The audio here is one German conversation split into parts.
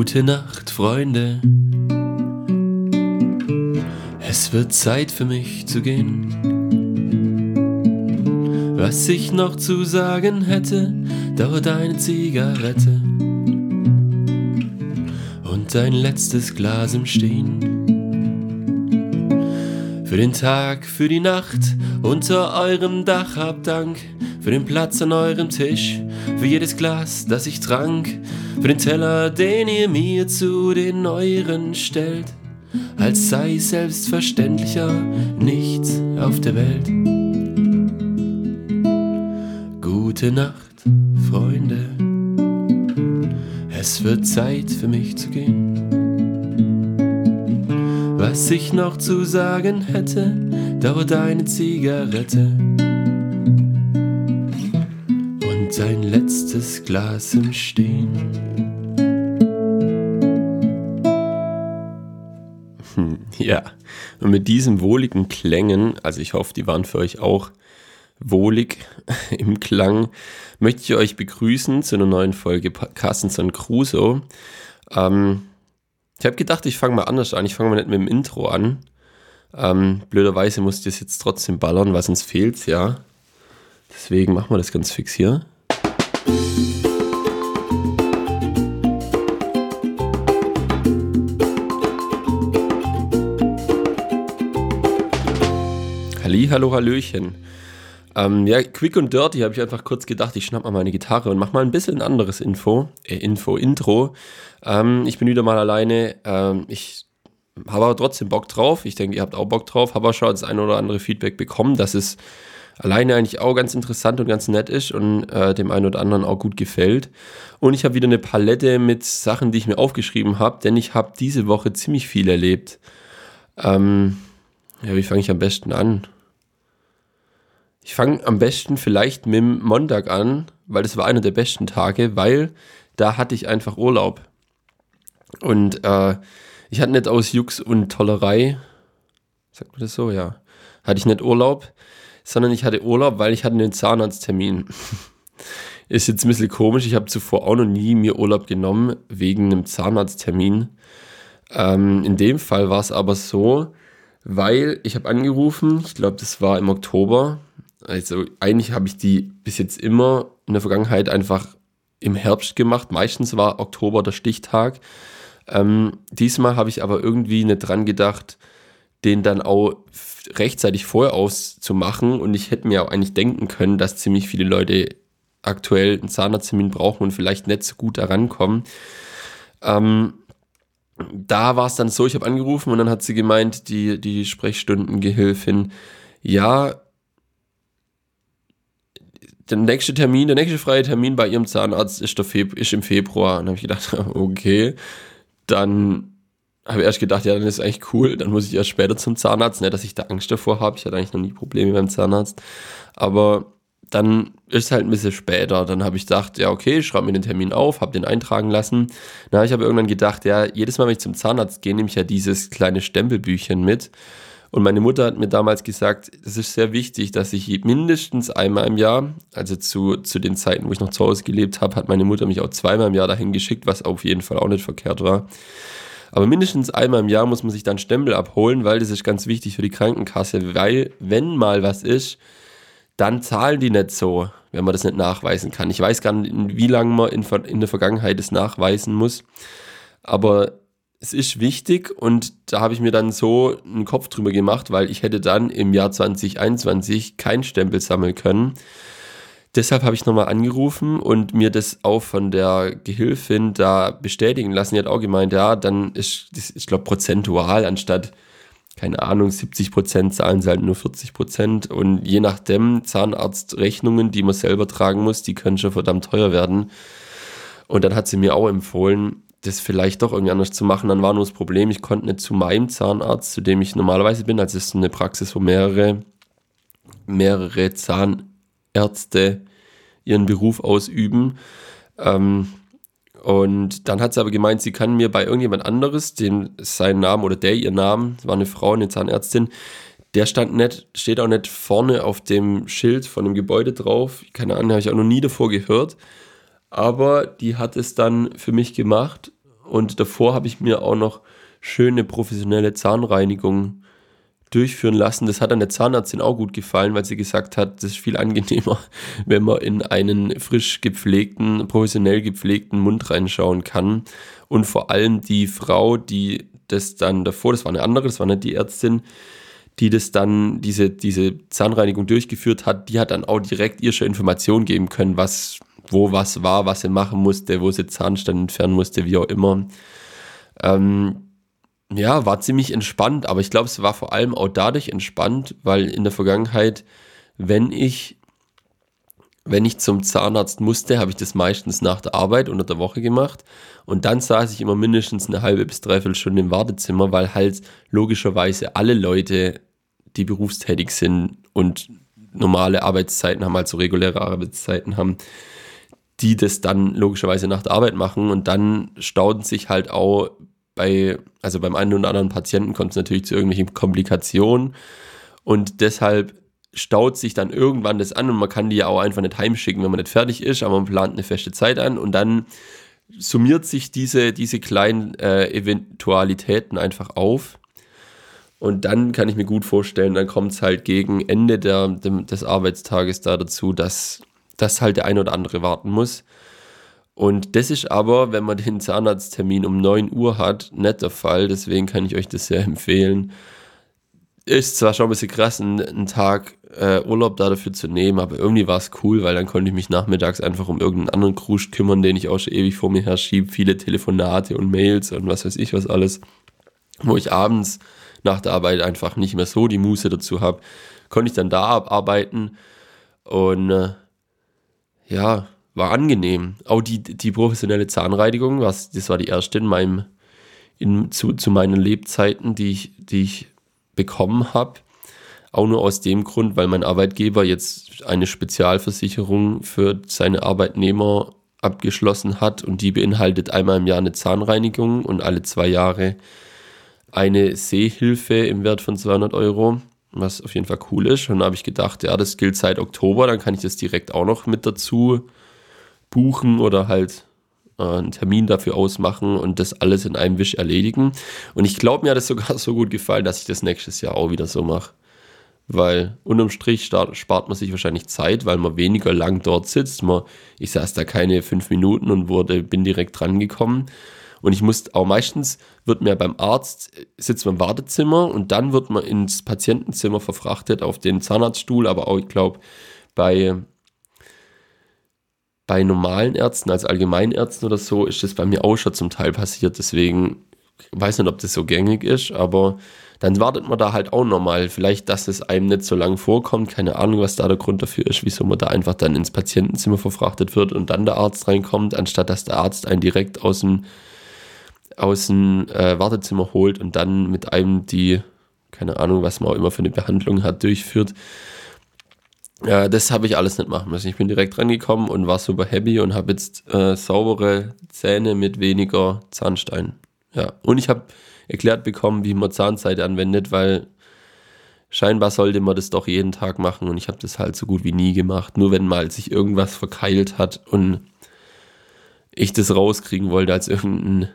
Gute Nacht, Freunde. Es wird Zeit für mich zu gehen. Was ich noch zu sagen hätte, dauert eine Zigarette und ein letztes Glas im Stehen. Für den Tag, für die Nacht, unter eurem Dach habt Dank, für den Platz an eurem Tisch, für jedes Glas, das ich trank, für den Teller, den ihr mir zu den euren stellt, als sei selbstverständlicher nichts auf der Welt. Gute Nacht, Freunde, es wird Zeit für mich zu gehen. Was ich noch zu sagen hätte, dauert eine Zigarette und ein letztes Glas im Stehen. Ja, und mit diesen wohligen Klängen, also ich hoffe, die waren für euch auch wohlig im Klang, möchte ich euch begrüßen zu einer neuen Folge Carstenson Crusoe. Ähm, ich habe gedacht, ich fange mal anders an. Ich fange mal nicht mit dem Intro an. Ähm, blöderweise muss ich das jetzt trotzdem ballern, was uns fehlt, ja. Deswegen machen wir das ganz fix hier. Halli, hallo, hallöchen. Ähm, ja, quick und dirty habe ich einfach kurz gedacht, ich schnapp mal meine Gitarre und mach mal ein bisschen ein anderes Info, äh, Info, Intro. Ähm, ich bin wieder mal alleine. Ähm, ich habe aber trotzdem Bock drauf. Ich denke, ihr habt auch Bock drauf. Habe aber schon das eine oder andere Feedback bekommen, dass es alleine eigentlich auch ganz interessant und ganz nett ist und äh, dem einen oder anderen auch gut gefällt. Und ich habe wieder eine Palette mit Sachen, die ich mir aufgeschrieben habe, denn ich habe diese Woche ziemlich viel erlebt. Ähm, ja, wie fange ich am besten an? Ich fange am besten vielleicht mit dem Montag an, weil das war einer der besten Tage, weil da hatte ich einfach Urlaub. Und äh, ich hatte nicht aus Jux und Tollerei, sagt man das so, ja, hatte ich nicht Urlaub, sondern ich hatte Urlaub, weil ich hatte einen Zahnarzttermin. Ist jetzt ein bisschen komisch, ich habe zuvor auch noch nie mir Urlaub genommen wegen einem Zahnarzttermin. Ähm, in dem Fall war es aber so, weil ich habe angerufen, ich glaube, das war im Oktober, also eigentlich habe ich die bis jetzt immer in der Vergangenheit einfach im Herbst gemacht. Meistens war Oktober der Stichtag. Ähm, diesmal habe ich aber irgendwie nicht dran gedacht, den dann auch rechtzeitig vorher auszumachen. Und ich hätte mir auch eigentlich denken können, dass ziemlich viele Leute aktuell einen Zahnarzttermin brauchen und vielleicht nicht so gut daran kommen. Ähm, da war es dann so, ich habe angerufen und dann hat sie gemeint, die, die Sprechstundengehilfin, ja, der nächste Termin, der nächste freie Termin bei ihrem Zahnarzt ist, der Feb ist im Februar. Und dann habe ich gedacht, okay, dann habe ich erst gedacht, ja, dann ist eigentlich cool, dann muss ich erst später zum Zahnarzt. Nicht, dass ich da Angst davor habe, ich hatte eigentlich noch nie Probleme beim Zahnarzt. Aber dann ist es halt ein bisschen später. Dann habe ich gedacht, ja, okay, ich schreibe mir den Termin auf, habe den eintragen lassen. Dann habe ich aber irgendwann gedacht, ja, jedes Mal, wenn ich zum Zahnarzt gehe, nehme ich ja dieses kleine Stempelbüchchen mit. Und meine Mutter hat mir damals gesagt, es ist sehr wichtig, dass ich mindestens einmal im Jahr, also zu, zu den Zeiten, wo ich noch zu Hause gelebt habe, hat meine Mutter mich auch zweimal im Jahr dahin geschickt, was auf jeden Fall auch nicht verkehrt war. Aber mindestens einmal im Jahr muss man sich dann Stempel abholen, weil das ist ganz wichtig für die Krankenkasse, weil wenn mal was ist, dann zahlen die nicht so, wenn man das nicht nachweisen kann. Ich weiß gar nicht, wie lange man in, in der Vergangenheit es nachweisen muss. Aber es ist wichtig und da habe ich mir dann so einen Kopf drüber gemacht, weil ich hätte dann im Jahr 2021 keinen Stempel sammeln können. Deshalb habe ich nochmal angerufen und mir das auch von der Gehilfin da bestätigen lassen. Die hat auch gemeint, ja, dann ist, das, ich glaube, prozentual anstatt, keine Ahnung, 70 Prozent zahlen sie halt nur 40 Prozent. Und je nachdem, Zahnarztrechnungen, die man selber tragen muss, die können schon verdammt teuer werden. Und dann hat sie mir auch empfohlen, das vielleicht doch irgendwie anders zu machen. Dann war nur das Problem, ich konnte nicht zu meinem Zahnarzt, zu dem ich normalerweise bin. Also es ist eine Praxis, wo mehrere, mehrere Zahnärzte ihren Beruf ausüben. Ähm, und dann hat sie aber gemeint, sie kann mir bei irgendjemand anderes, den seinen Namen oder der ihr Namen, war eine Frau, eine Zahnärztin, der stand nicht, steht auch nicht vorne auf dem Schild von dem Gebäude drauf. Keine Ahnung, habe ich auch noch nie davor gehört. Aber die hat es dann für mich gemacht und davor habe ich mir auch noch schöne professionelle Zahnreinigung durchführen lassen. Das hat an der Zahnärztin auch gut gefallen, weil sie gesagt hat, das ist viel angenehmer, wenn man in einen frisch gepflegten, professionell gepflegten Mund reinschauen kann. Und vor allem die Frau, die das dann davor, das war eine andere, das war nicht die Ärztin, die das dann, diese, diese Zahnreinigung durchgeführt hat, die hat dann auch direkt ihr schon Informationen geben können, was, wo was war, was sie machen musste, wo sie Zahnstein entfernen musste, wie auch immer. Ähm, ja, war ziemlich entspannt, aber ich glaube, es war vor allem auch dadurch entspannt, weil in der Vergangenheit, wenn ich, wenn ich zum Zahnarzt musste, habe ich das meistens nach der Arbeit unter der Woche gemacht und dann saß ich immer mindestens eine halbe bis dreiviertel Stunde im Wartezimmer, weil halt logischerweise alle Leute, die berufstätig sind und normale Arbeitszeiten haben, also reguläre Arbeitszeiten haben, die das dann logischerweise nach der Arbeit machen. Und dann stauden sich halt auch bei, also beim einen oder anderen Patienten kommt es natürlich zu irgendwelchen Komplikationen. Und deshalb staut sich dann irgendwann das an. Und man kann die ja auch einfach nicht heimschicken, wenn man nicht fertig ist, aber man plant eine feste Zeit an. Und dann summiert sich diese, diese kleinen äh, Eventualitäten einfach auf. Und dann kann ich mir gut vorstellen, dann kommt es halt gegen Ende der, dem, des Arbeitstages da dazu, dass, dass halt der ein oder andere warten muss. Und das ist aber, wenn man den Zahnarzttermin um 9 Uhr hat, nicht der Fall. Deswegen kann ich euch das sehr empfehlen. Ist zwar schon ein bisschen krass, einen, Tag äh, Urlaub da dafür zu nehmen, aber irgendwie war es cool, weil dann konnte ich mich nachmittags einfach um irgendeinen anderen Krusch kümmern, den ich auch schon ewig vor mir her schiebe. Viele Telefonate und Mails und was weiß ich was alles. Wo ich abends nach der Arbeit einfach nicht mehr so die Muße dazu habe, konnte ich dann da abarbeiten. Und äh, ja, war angenehm. Auch die, die professionelle Zahnreinigung, was, das war die erste in meinem, in, zu, zu meinen Lebzeiten, die ich, die ich bekommen habe. Auch nur aus dem Grund, weil mein Arbeitgeber jetzt eine Spezialversicherung für seine Arbeitnehmer abgeschlossen hat und die beinhaltet einmal im Jahr eine Zahnreinigung und alle zwei Jahre eine Sehhilfe im Wert von 200 Euro, was auf jeden Fall cool ist. Und da habe ich gedacht, ja, das gilt seit Oktober, dann kann ich das direkt auch noch mit dazu buchen oder halt äh, einen Termin dafür ausmachen und das alles in einem Wisch erledigen. Und ich glaube, mir hat es sogar so gut gefallen, dass ich das nächstes Jahr auch wieder so mache. Weil unterm Strich spart man sich wahrscheinlich Zeit, weil man weniger lang dort sitzt. Man, ich saß da keine fünf Minuten und wurde, bin direkt dran gekommen. Und ich muss auch meistens, wird mir beim Arzt, sitzt man im Wartezimmer und dann wird man ins Patientenzimmer verfrachtet auf den Zahnarztstuhl, aber auch, ich glaube, bei bei normalen Ärzten, als Allgemeinärzten oder so, ist das bei mir auch schon zum Teil passiert. Deswegen weiß nicht, ob das so gängig ist, aber dann wartet man da halt auch nochmal. Vielleicht, dass es einem nicht so lang vorkommt. Keine Ahnung, was da der Grund dafür ist, wieso man da einfach dann ins Patientenzimmer verfrachtet wird und dann der Arzt reinkommt, anstatt dass der Arzt einen direkt aus dem, aus dem äh, Wartezimmer holt und dann mit einem die, keine Ahnung, was man auch immer für eine Behandlung hat, durchführt. Ja, das habe ich alles nicht machen müssen. Ich bin direkt rangekommen und war super happy und habe jetzt äh, saubere Zähne mit weniger Zahnstein. Ja, und ich habe erklärt bekommen, wie man Zahnseide anwendet, weil scheinbar sollte man das doch jeden Tag machen und ich habe das halt so gut wie nie gemacht. Nur wenn mal sich irgendwas verkeilt hat und ich das rauskriegen wollte als irgendein,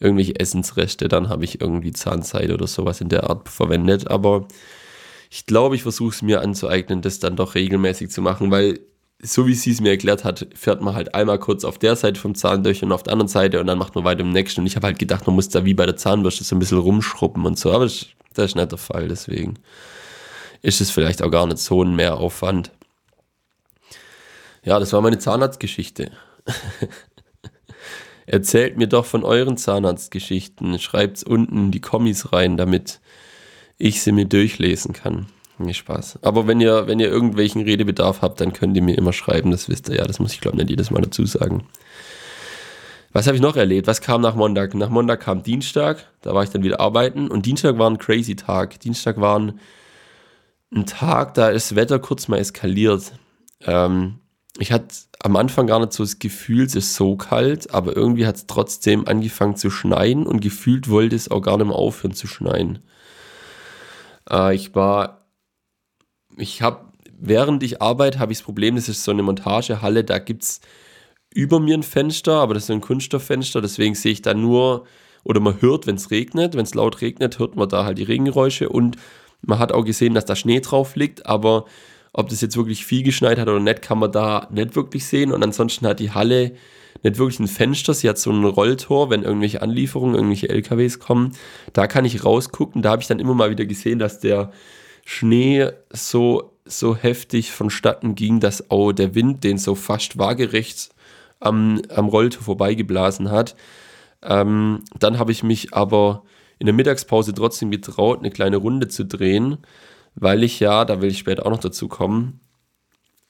irgendwelche Essensreste, dann habe ich irgendwie Zahnseide oder sowas in der Art verwendet. Aber ich glaube, ich versuche es mir anzueignen, das dann doch regelmäßig zu machen, weil so wie sie es mir erklärt hat, fährt man halt einmal kurz auf der Seite vom Zahn durch und auf der anderen Seite und dann macht man weiter im nächsten. Und ich habe halt gedacht, man muss da wie bei der Zahnbürste so ein bisschen rumschrubben und so, aber das, das ist nicht der Fall, deswegen ist es vielleicht auch gar nicht so ein Mehraufwand. Ja, das war meine Zahnarztgeschichte. Erzählt mir doch von euren Zahnarztgeschichten. Schreibt's unten in die Kommis rein, damit ich sie mir durchlesen kann. Nee, Spaß. Aber wenn ihr, wenn ihr irgendwelchen Redebedarf habt, dann könnt ihr mir immer schreiben, das wisst ihr ja. Das muss ich, glaube ich, nicht jedes Mal dazu sagen. Was habe ich noch erlebt? Was kam nach Montag? Nach Montag kam Dienstag, da war ich dann wieder arbeiten und Dienstag war ein crazy Tag. Dienstag war ein, ein Tag, da ist das Wetter kurz mal eskaliert. Ähm, ich hatte am Anfang gar nicht so das Gefühl, es ist so kalt, aber irgendwie hat es trotzdem angefangen zu schneien und gefühlt wollte es auch gar nicht mehr aufhören zu schneien. Äh, ich war, ich habe, während ich arbeite, habe ich das Problem, das ist so eine Montagehalle, da gibt es über mir ein Fenster, aber das ist ein Kunststofffenster, deswegen sehe ich da nur, oder man hört, wenn es regnet, wenn es laut regnet, hört man da halt die Regengeräusche und man hat auch gesehen, dass da Schnee drauf liegt, aber ob das jetzt wirklich viel geschneit hat oder nicht, kann man da nicht wirklich sehen. Und ansonsten hat die Halle nicht wirklich ein Fenster, sie hat so ein Rolltor, wenn irgendwelche Anlieferungen, irgendwelche LKWs kommen. Da kann ich rausgucken. Da habe ich dann immer mal wieder gesehen, dass der Schnee so, so heftig vonstatten ging, dass auch der Wind den so fast waagerecht am, am Rolltor vorbeigeblasen hat. Ähm, dann habe ich mich aber in der Mittagspause trotzdem getraut, eine kleine Runde zu drehen weil ich ja, da will ich später auch noch dazu kommen,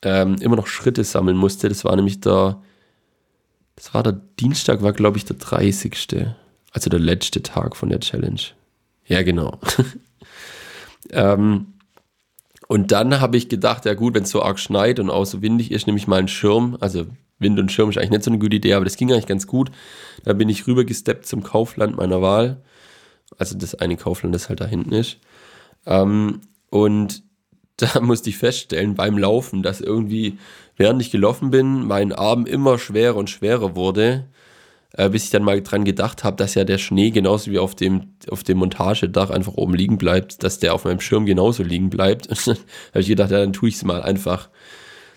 ähm, immer noch Schritte sammeln musste. Das war nämlich der, das war der Dienstag, war glaube ich der 30. Also der letzte Tag von der Challenge. Ja, genau. ähm, und dann habe ich gedacht, ja gut, wenn es so arg schneit und auch so windig ist, nehme ich mal einen Schirm. Also Wind und Schirm ist eigentlich nicht so eine gute Idee, aber das ging eigentlich ganz gut. Da bin ich rübergesteppt zum Kaufland meiner Wahl. Also das eine Kaufland, das halt da hinten ist. Ähm, und da musste ich feststellen beim Laufen, dass irgendwie, während ich gelaufen bin, mein Arm immer schwerer und schwerer wurde, äh, bis ich dann mal dran gedacht habe, dass ja der Schnee genauso wie auf dem, auf dem Montagedach einfach oben liegen bleibt, dass der auf meinem Schirm genauso liegen bleibt. habe ich gedacht, ja, dann tue ich es mal einfach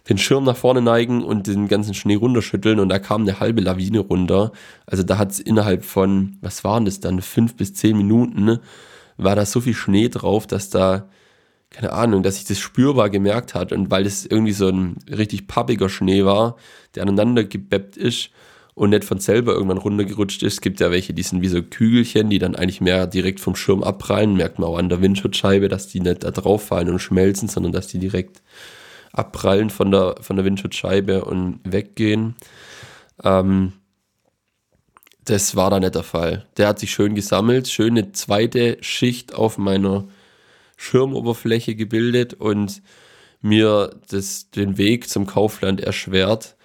den Schirm nach vorne neigen und den ganzen Schnee runterschütteln und da kam eine halbe Lawine runter. Also da hat es innerhalb von, was waren das dann, fünf bis zehn Minuten, war da so viel Schnee drauf, dass da keine Ahnung, dass ich das spürbar gemerkt hat und weil es irgendwie so ein richtig pappiger Schnee war, der aneinander gebeppt ist und nicht von selber irgendwann runtergerutscht ist. Es gibt ja welche, die sind wie so Kügelchen, die dann eigentlich mehr direkt vom Schirm abprallen. Merkt man auch an der Windschutzscheibe, dass die nicht da drauf fallen und schmelzen, sondern dass die direkt abprallen von der, von der Windschutzscheibe und weggehen. Ähm, das war da nicht der Fall. Der hat sich schön gesammelt, schöne zweite Schicht auf meiner Schirmoberfläche gebildet und mir das, den Weg zum Kaufland erschwert.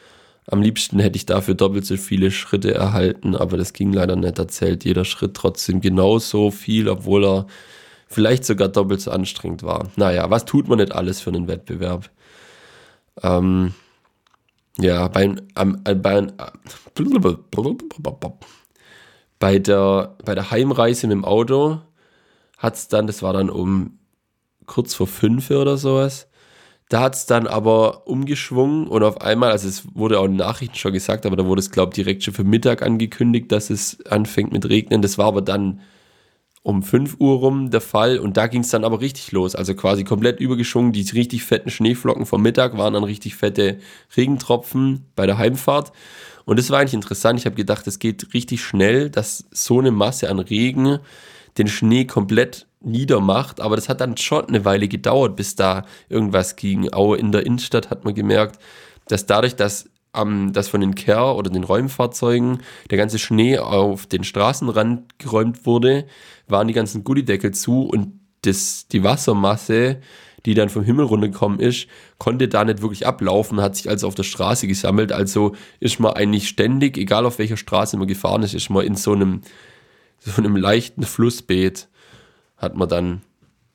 Am liebsten hätte ich dafür doppelt so viele Schritte erhalten, aber das ging leider nicht. Da zählt jeder Schritt trotzdem genauso viel, obwohl er vielleicht sogar doppelt so anstrengend war. Naja, was tut man nicht alles für einen Wettbewerb? Ähm, ja, bei, ähm, bei, bei, der, bei der Heimreise mit dem Auto hat es dann, das war dann um kurz vor fünf oder sowas. Da hat es dann aber umgeschwungen und auf einmal, also es wurde auch in Nachrichten schon gesagt, aber da wurde es, glaube ich, direkt schon für Mittag angekündigt, dass es anfängt mit Regnen. Das war aber dann um 5 Uhr rum der Fall und da ging es dann aber richtig los. Also quasi komplett übergeschwungen. Die richtig fetten Schneeflocken vom Mittag waren dann richtig fette Regentropfen bei der Heimfahrt. Und das war eigentlich interessant. Ich habe gedacht, es geht richtig schnell, dass so eine Masse an Regen den Schnee komplett niedermacht. Aber das hat dann schon eine Weile gedauert, bis da irgendwas ging. Auch in der Innenstadt hat man gemerkt, dass dadurch, dass ähm, dass von den Care- oder den Räumfahrzeugen der ganze Schnee auf den Straßenrand geräumt wurde, waren die ganzen Gullideckel zu und das, die Wassermasse, die dann vom Himmel runtergekommen ist, konnte da nicht wirklich ablaufen, hat sich also auf der Straße gesammelt. Also ist man eigentlich ständig, egal auf welcher Straße man gefahren ist, ist man in so einem, so einem leichten Flussbeet hat man dann,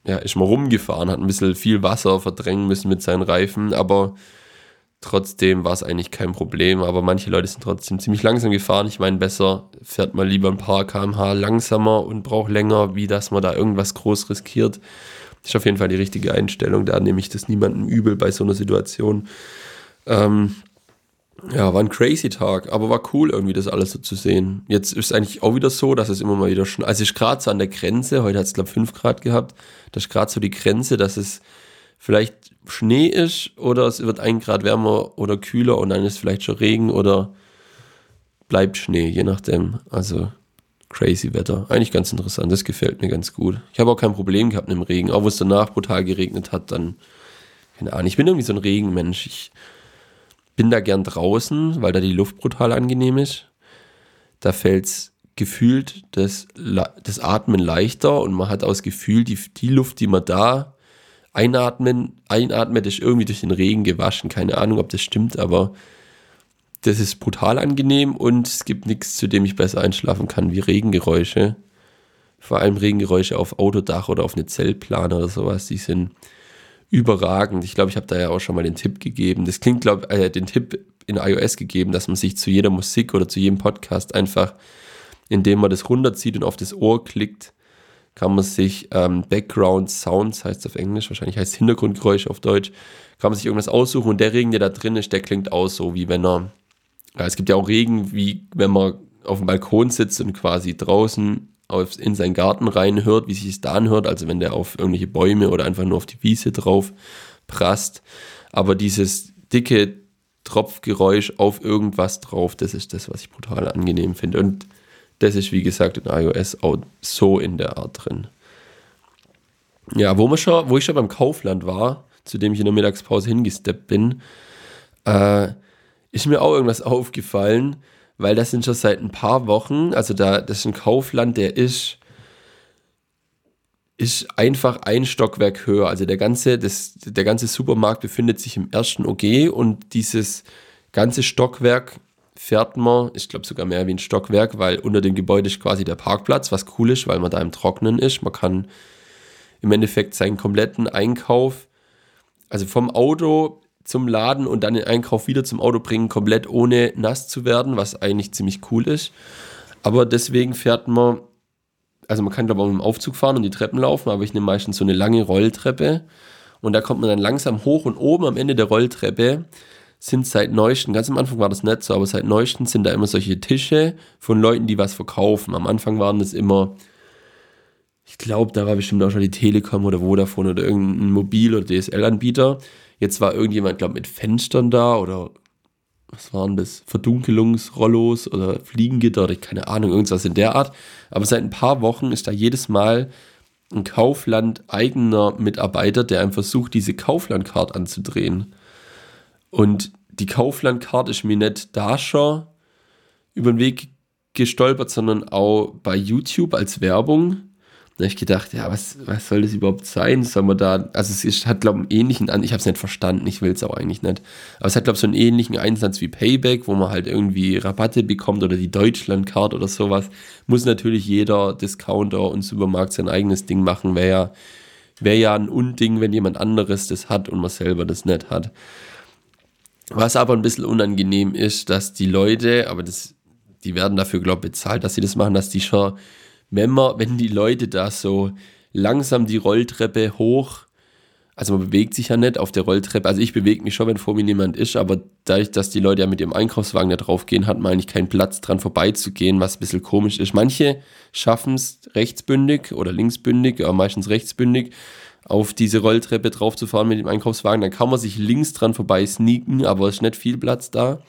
ja, ist man rumgefahren, hat ein bisschen viel Wasser verdrängen müssen mit seinen Reifen, aber trotzdem war es eigentlich kein Problem. Aber manche Leute sind trotzdem ziemlich langsam gefahren. Ich meine, besser fährt man lieber ein paar kmh langsamer und braucht länger, wie dass man da irgendwas groß riskiert. Das ist auf jeden Fall die richtige Einstellung. Da nehme ich das niemandem übel bei so einer Situation. Ähm, ja, war ein crazy Tag, aber war cool irgendwie das alles so zu sehen. Jetzt ist es eigentlich auch wieder so, dass es immer mal wieder schon, also ich gerade so an der Grenze, heute hat es glaube 5 Grad gehabt, das ist gerade so die Grenze, dass es vielleicht Schnee ist oder es wird ein Grad wärmer oder kühler und dann ist vielleicht schon Regen oder bleibt Schnee, je nachdem. Also crazy Wetter. Eigentlich ganz interessant, das gefällt mir ganz gut. Ich habe auch kein Problem gehabt mit dem Regen, auch wo es danach brutal geregnet hat, dann, keine Ahnung, ich bin irgendwie so ein Regenmensch. Ich bin da gern draußen, weil da die Luft brutal angenehm ist. Da fällt es gefühlt das, das Atmen leichter und man hat aus Gefühl, die, die Luft, die man da einatmen, einatmet, ist irgendwie durch den Regen gewaschen. Keine Ahnung, ob das stimmt, aber das ist brutal angenehm und es gibt nichts, zu dem ich besser einschlafen kann wie Regengeräusche. Vor allem Regengeräusche auf Autodach oder auf eine Zeltplane oder sowas, die sind überragend. Ich glaube, ich habe da ja auch schon mal den Tipp gegeben. Das klingt, glaube äh, den Tipp in iOS gegeben, dass man sich zu jeder Musik oder zu jedem Podcast einfach, indem man das runterzieht und auf das Ohr klickt, kann man sich ähm, Background Sounds, heißt es auf Englisch, wahrscheinlich heißt Hintergrundgeräusch auf Deutsch, kann man sich irgendwas aussuchen und der Regen, der da drin ist, der klingt aus so, wie wenn er, ja, es gibt ja auch Regen, wie wenn man auf dem Balkon sitzt und quasi draußen auf, in seinen Garten reinhört, wie sich es da anhört, also wenn der auf irgendwelche Bäume oder einfach nur auf die Wiese drauf prasst. Aber dieses dicke Tropfgeräusch auf irgendwas drauf, das ist das, was ich brutal angenehm finde. Und das ist, wie gesagt, in iOS auch so in der Art drin. Ja, wo, schon, wo ich schon beim Kaufland war, zu dem ich in der Mittagspause hingesteppt bin, äh, ist mir auch irgendwas aufgefallen, weil das sind schon seit ein paar Wochen, also da, das ist ein Kaufland, der ist, ist einfach ein Stockwerk höher. Also der ganze, das, der ganze Supermarkt befindet sich im ersten OG und dieses ganze Stockwerk fährt man, ich glaube sogar mehr wie ein Stockwerk, weil unter dem Gebäude ist quasi der Parkplatz, was cool ist, weil man da im Trocknen ist. Man kann im Endeffekt seinen kompletten Einkauf, also vom Auto zum Laden und dann den Einkauf wieder zum Auto bringen, komplett ohne nass zu werden, was eigentlich ziemlich cool ist. Aber deswegen fährt man, also man kann glaube ich auch mit dem Aufzug fahren und die Treppen laufen, aber ich nehme meistens so eine lange Rolltreppe und da kommt man dann langsam hoch und oben am Ende der Rolltreppe sind seit neuesten, ganz am Anfang war das nicht so, aber seit neuesten sind da immer solche Tische von Leuten, die was verkaufen. Am Anfang waren das immer, ich glaube, da war bestimmt auch schon die Telekom oder Vodafone oder irgendein Mobil- oder DSL-Anbieter. Jetzt war irgendjemand, glaube ich, mit Fenstern da oder was waren das? Verdunkelungsrollos oder Fliegengitter oder keine Ahnung, irgendwas in der Art. Aber seit ein paar Wochen ist da jedes Mal ein Kaufland eigener Mitarbeiter, der einem versucht, diese Kaufland-Card anzudrehen. Und die Kaufland-Card ist mir nicht da schon über den Weg gestolpert, sondern auch bei YouTube als Werbung. Da habe ich gedacht, ja, was, was soll das überhaupt sein? Soll man da, also es ist, hat, glaube ich, einen ähnlichen, ich habe es nicht verstanden, ich will es auch eigentlich nicht. Aber es hat, glaube ich, so einen ähnlichen Einsatz wie Payback, wo man halt irgendwie Rabatte bekommt oder die Deutschland-Card oder sowas. Muss natürlich jeder Discounter und Supermarkt sein eigenes Ding machen. Wäre ja, wär ja ein Unding, wenn jemand anderes das hat und man selber das nicht hat. Was aber ein bisschen unangenehm ist, dass die Leute, aber das, die werden dafür, glaube ich, bezahlt, dass sie das machen, dass die schon, wenn man, wenn die Leute da so langsam die Rolltreppe hoch, also man bewegt sich ja nicht auf der Rolltreppe, also ich bewege mich schon, wenn vor mir niemand ist, aber dadurch, dass die Leute ja mit ihrem Einkaufswagen da drauf gehen, hat man eigentlich keinen Platz dran vorbeizugehen, was ein bisschen komisch ist. Manche schaffen es rechtsbündig oder linksbündig, aber meistens rechtsbündig auf diese Rolltreppe drauf zu fahren mit dem Einkaufswagen. Dann kann man sich links dran vorbei sneaken, aber es ist nicht viel Platz da.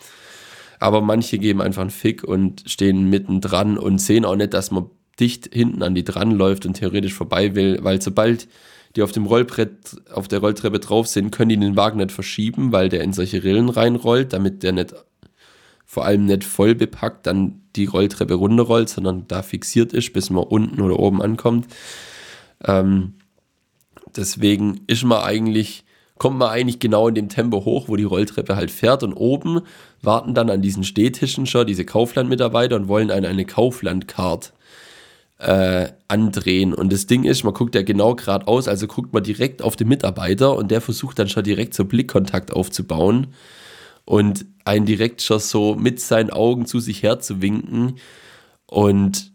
Aber manche geben einfach einen Fick und stehen mitten dran und sehen auch nicht, dass man dicht hinten an die dran läuft und theoretisch vorbei will, weil sobald die auf dem Rollbrett, auf der Rolltreppe drauf sind, können die den Wagen nicht verschieben, weil der in solche Rillen reinrollt, damit der nicht, vor allem nicht voll bepackt, dann die Rolltreppe runterrollt, sondern da fixiert ist, bis man unten oder oben ankommt. Ähm, Deswegen ist man eigentlich, kommt man eigentlich genau in dem Tempo hoch, wo die Rolltreppe halt fährt und oben warten dann an diesen Stehtischen schon diese Kaufland-Mitarbeiter und wollen einen eine Kaufland-Card äh, andrehen. Und das Ding ist, man guckt ja genau geradeaus, also guckt man direkt auf den Mitarbeiter und der versucht dann schon direkt so Blickkontakt aufzubauen und einen direkt schon so mit seinen Augen zu sich herzuwinken. Und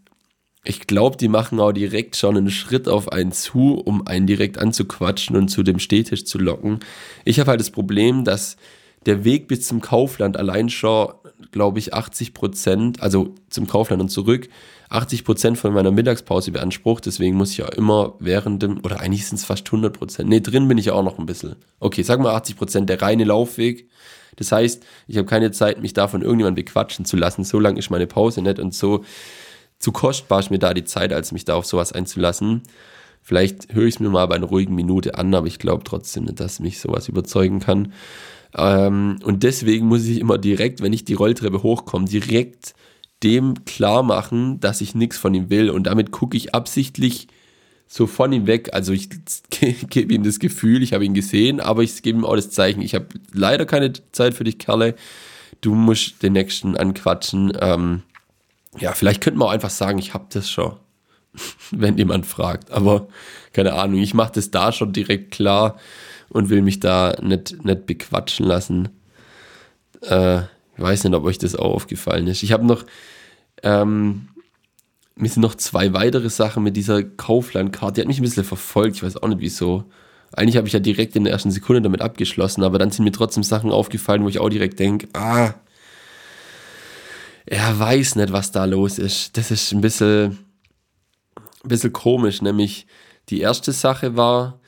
ich glaube, die machen auch direkt schon einen Schritt auf einen zu, um einen direkt anzuquatschen und zu dem Stehtisch zu locken. Ich habe halt das Problem, dass der Weg bis zum Kaufland allein schon, glaube ich, 80 Prozent, also zum Kaufland und zurück, 80 Prozent von meiner Mittagspause beansprucht. Deswegen muss ich auch immer während dem, oder eigentlich sind es fast 100 Prozent. Nee, drin bin ich auch noch ein bisschen. Okay, sag mal 80 Prozent der reine Laufweg. Das heißt, ich habe keine Zeit, mich da von irgendjemandem bequatschen zu lassen. So lang ist meine Pause nicht und so zu kostbar ist mir da die Zeit, als mich da auf sowas einzulassen. Vielleicht höre ich es mir mal bei einer ruhigen Minute an, aber ich glaube trotzdem nicht, dass mich sowas überzeugen kann. Ähm, und deswegen muss ich immer direkt, wenn ich die Rolltreppe hochkomme, direkt dem klar machen, dass ich nichts von ihm will. Und damit gucke ich absichtlich so von ihm weg. Also ich gebe ihm das Gefühl, ich habe ihn gesehen, aber ich gebe ihm auch das Zeichen. Ich habe leider keine Zeit für dich, Kerle. Du musst den nächsten anquatschen. Ähm, ja, vielleicht könnte man auch einfach sagen, ich habe das schon, wenn jemand fragt. Aber keine Ahnung, ich mache das da schon direkt klar und will mich da nicht, nicht bequatschen lassen. Äh, weiß nicht, ob euch das auch aufgefallen ist. Ich habe noch, ähm, mir sind noch zwei weitere Sachen mit dieser Kaufland-Karte. Die hat mich ein bisschen verfolgt, ich weiß auch nicht wieso. Eigentlich habe ich ja direkt in der ersten Sekunde damit abgeschlossen, aber dann sind mir trotzdem Sachen aufgefallen, wo ich auch direkt denke, ah, er weiß nicht, was da los ist. Das ist ein bisschen, ein bisschen komisch, nämlich die erste Sache war,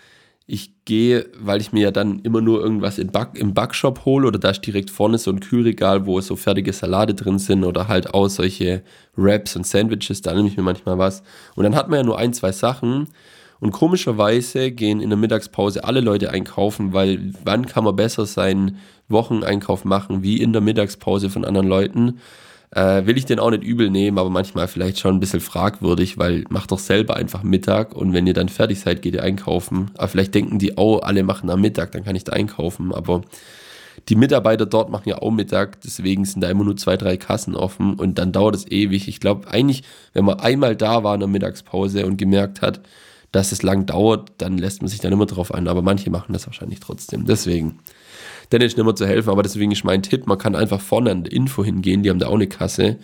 ich gehe, weil ich mir ja dann immer nur irgendwas im, Back, im Backshop hole oder da ist direkt vorne so ein Kühlregal, wo so fertige Salate drin sind oder halt auch solche Wraps und Sandwiches, da nehme ich mir manchmal was. Und dann hat man ja nur ein, zwei Sachen und komischerweise gehen in der Mittagspause alle Leute einkaufen, weil wann kann man besser seinen Wocheneinkauf machen wie in der Mittagspause von anderen Leuten? Äh, will ich den auch nicht übel nehmen, aber manchmal vielleicht schon ein bisschen fragwürdig, weil macht doch selber einfach Mittag und wenn ihr dann fertig seid, geht ihr einkaufen. Aber vielleicht denken die, oh, alle machen am Mittag, dann kann ich da einkaufen. Aber die Mitarbeiter dort machen ja auch Mittag, deswegen sind da immer nur zwei, drei Kassen offen und dann dauert es ewig. Ich glaube, eigentlich, wenn man einmal da war in der Mittagspause und gemerkt hat, dass es lang dauert, dann lässt man sich dann immer drauf ein. Aber manche machen das wahrscheinlich trotzdem. Deswegen dann ist nicht mehr zu helfen. Aber deswegen ist mein Tipp, man kann einfach vorne an die Info hingehen, die haben da auch eine Kasse.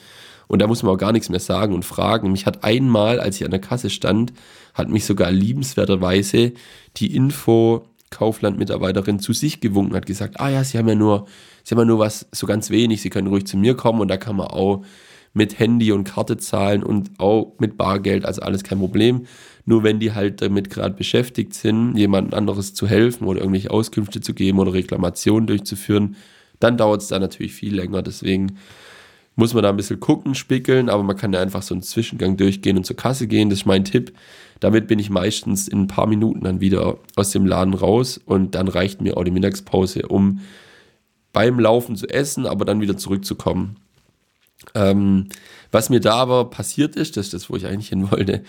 Und da muss man auch gar nichts mehr sagen und fragen. Mich hat einmal, als ich an der Kasse stand, hat mich sogar liebenswerterweise die Info Kaufland-Mitarbeiterin zu sich gewunken, hat gesagt, ah ja, sie haben ja nur, sie haben ja nur was, so ganz wenig, sie können ruhig zu mir kommen und da kann man auch mit Handy und Karte zahlen und auch mit Bargeld, also alles kein Problem. Nur wenn die halt damit gerade beschäftigt sind, jemand anderes zu helfen oder irgendwelche Auskünfte zu geben oder Reklamationen durchzuführen, dann dauert es da natürlich viel länger. Deswegen muss man da ein bisschen gucken, spickeln, aber man kann ja einfach so einen Zwischengang durchgehen und zur Kasse gehen. Das ist mein Tipp. Damit bin ich meistens in ein paar Minuten dann wieder aus dem Laden raus und dann reicht mir auch die Mittagspause, um beim Laufen zu essen, aber dann wieder zurückzukommen. Ähm, was mir da aber passiert ist, das ist das, wo ich eigentlich hin wollte,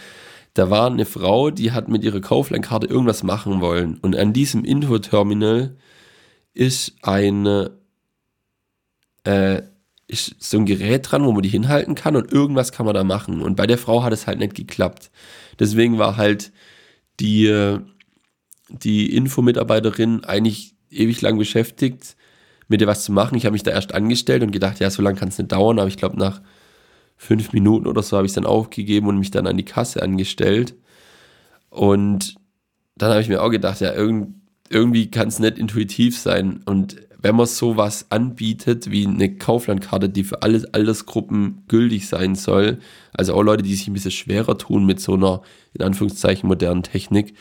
da war eine Frau, die hat mit ihrer Kauflandkarte irgendwas machen wollen. Und an diesem Infoterminal ist eine, äh, ist so ein Gerät dran, wo man die hinhalten kann und irgendwas kann man da machen. Und bei der Frau hat es halt nicht geklappt. Deswegen war halt die, die Infomitarbeiterin eigentlich ewig lang beschäftigt, mit ihr was zu machen. Ich habe mich da erst angestellt und gedacht, ja, so lange kann es nicht dauern, aber ich glaube, nach fünf Minuten oder so habe ich dann aufgegeben und mich dann an die Kasse angestellt. Und dann habe ich mir auch gedacht, ja, irgend, irgendwie kann es nicht intuitiv sein. Und wenn man sowas anbietet, wie eine Kauflandkarte, die für alle Altersgruppen gültig sein soll, also auch Leute, die sich ein bisschen schwerer tun mit so einer, in Anführungszeichen, modernen Technik,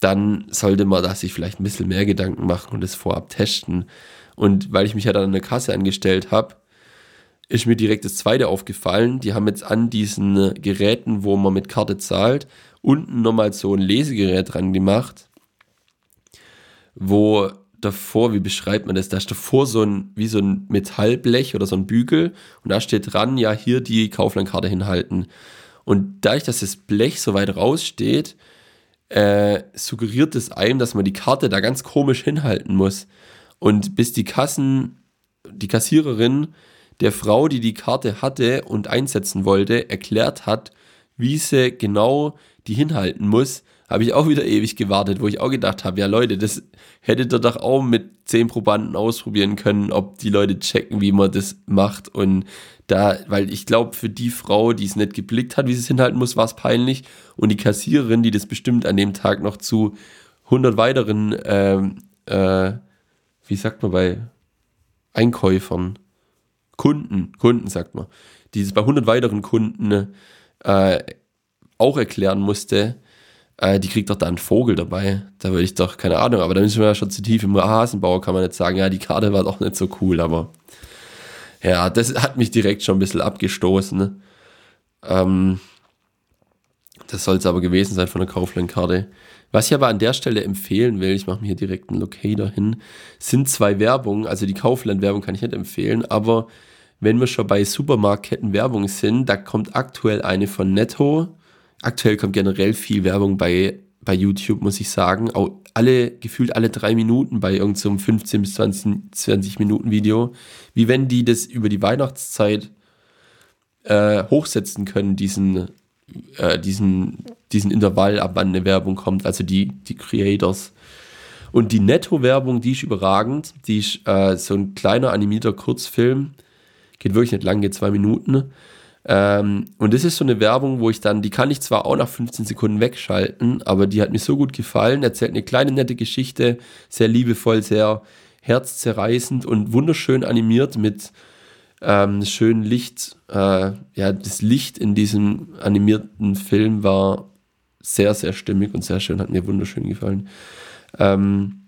dann sollte man da sich vielleicht ein bisschen mehr Gedanken machen und es vorab testen. Und weil ich mich ja dann an der Kasse angestellt habe, ist mir direkt das zweite aufgefallen. Die haben jetzt an diesen Geräten, wo man mit Karte zahlt, unten nochmal so ein Lesegerät dran gemacht, wo davor, wie beschreibt man das? Da ist davor so ein, wie so ein Metallblech oder so ein Bügel und da steht dran, ja, hier die Kauflandkarte hinhalten. Und dadurch, dass das Blech so weit raussteht, äh, suggeriert es einem, dass man die Karte da ganz komisch hinhalten muss. Und bis die Kassen, die Kassiererin der Frau, die die Karte hatte und einsetzen wollte, erklärt hat, wie sie genau die hinhalten muss, habe ich auch wieder ewig gewartet, wo ich auch gedacht habe, ja Leute, das hättet ihr doch auch mit zehn Probanden ausprobieren können, ob die Leute checken, wie man das macht. Und da, weil ich glaube, für die Frau, die es nicht geblickt hat, wie sie es hinhalten muss, war es peinlich. Und die Kassiererin, die das bestimmt an dem Tag noch zu 100 weiteren, ähm, äh, wie sagt man bei Einkäufern, Kunden, Kunden sagt man, die es bei 100 weiteren Kunden äh, auch erklären musste, äh, die kriegt doch da einen Vogel dabei. Da würde ich doch, keine Ahnung, aber da müssen wir ja schon zu tief im Hasenbauer, kann man nicht sagen, ja, die Karte war doch nicht so cool, aber ja, das hat mich direkt schon ein bisschen abgestoßen. Ähm, das soll es aber gewesen sein von der Kaufland-Karte. Was ich aber an der Stelle empfehlen will, ich mache mir hier direkt einen Locator hin, sind zwei Werbungen. Also die Kaufland-Werbung kann ich nicht empfehlen, aber wenn wir schon bei Supermarktketten Werbung sind, da kommt aktuell eine von Netto. Aktuell kommt generell viel Werbung bei, bei YouTube, muss ich sagen. Auch alle, gefühlt alle drei Minuten bei irgendeinem so 15 bis 20, 20 Minuten Video. Wie wenn die das über die Weihnachtszeit äh, hochsetzen können, diesen, äh, diesen, diesen Intervall, ab wann eine Werbung kommt, also die, die Creators. Und die Netto-Werbung, die ist überragend. Die ist äh, so ein kleiner animierter Kurzfilm. Geht wirklich nicht lang, geht zwei Minuten. Ähm, und das ist so eine Werbung, wo ich dann, die kann ich zwar auch nach 15 Sekunden wegschalten, aber die hat mir so gut gefallen. Erzählt eine kleine nette Geschichte, sehr liebevoll, sehr herzzerreißend und wunderschön animiert mit ähm, schönem Licht. Äh, ja, das Licht in diesem animierten Film war sehr, sehr stimmig und sehr schön, hat mir wunderschön gefallen. Ähm,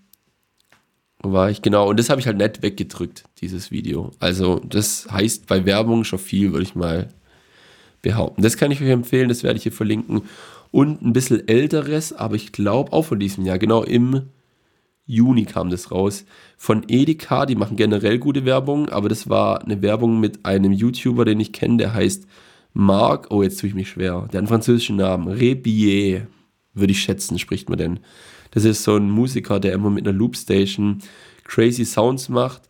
war ich genau, und das habe ich halt nett weggedrückt, dieses Video. Also, das heißt bei Werbung schon viel, würde ich mal behaupten. Das kann ich euch empfehlen, das werde ich hier verlinken. Und ein bisschen älteres, aber ich glaube auch von diesem Jahr, genau im Juni kam das raus. Von Edeka, die machen generell gute Werbung, aber das war eine Werbung mit einem YouTuber, den ich kenne, der heißt Marc, oh, jetzt tue ich mich schwer, der hat einen französischen Namen, Rebier, würde ich schätzen, spricht man denn. Das ist so ein Musiker, der immer mit einer Loopstation crazy Sounds macht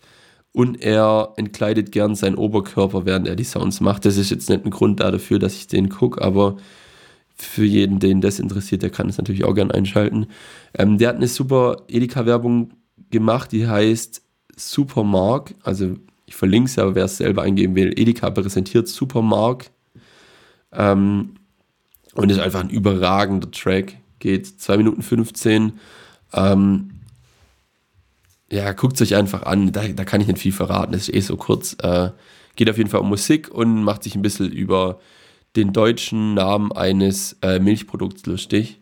und er entkleidet gern seinen Oberkörper, während er die Sounds macht. Das ist jetzt nicht ein Grund dafür, dass ich den gucke, aber für jeden, den das interessiert, der kann es natürlich auch gern einschalten. Ähm, der hat eine super Edeka-Werbung gemacht, die heißt Supermark. Also ich verlinke es aber wer es selber eingeben will. Edeka präsentiert Supermark. Ähm, und ist einfach ein überragender Track. Geht 2 Minuten 15. Ähm, ja, guckt es euch einfach an. Da, da kann ich nicht viel verraten. Das ist eh so kurz. Äh, geht auf jeden Fall um Musik und macht sich ein bisschen über den deutschen Namen eines äh, Milchprodukts lustig.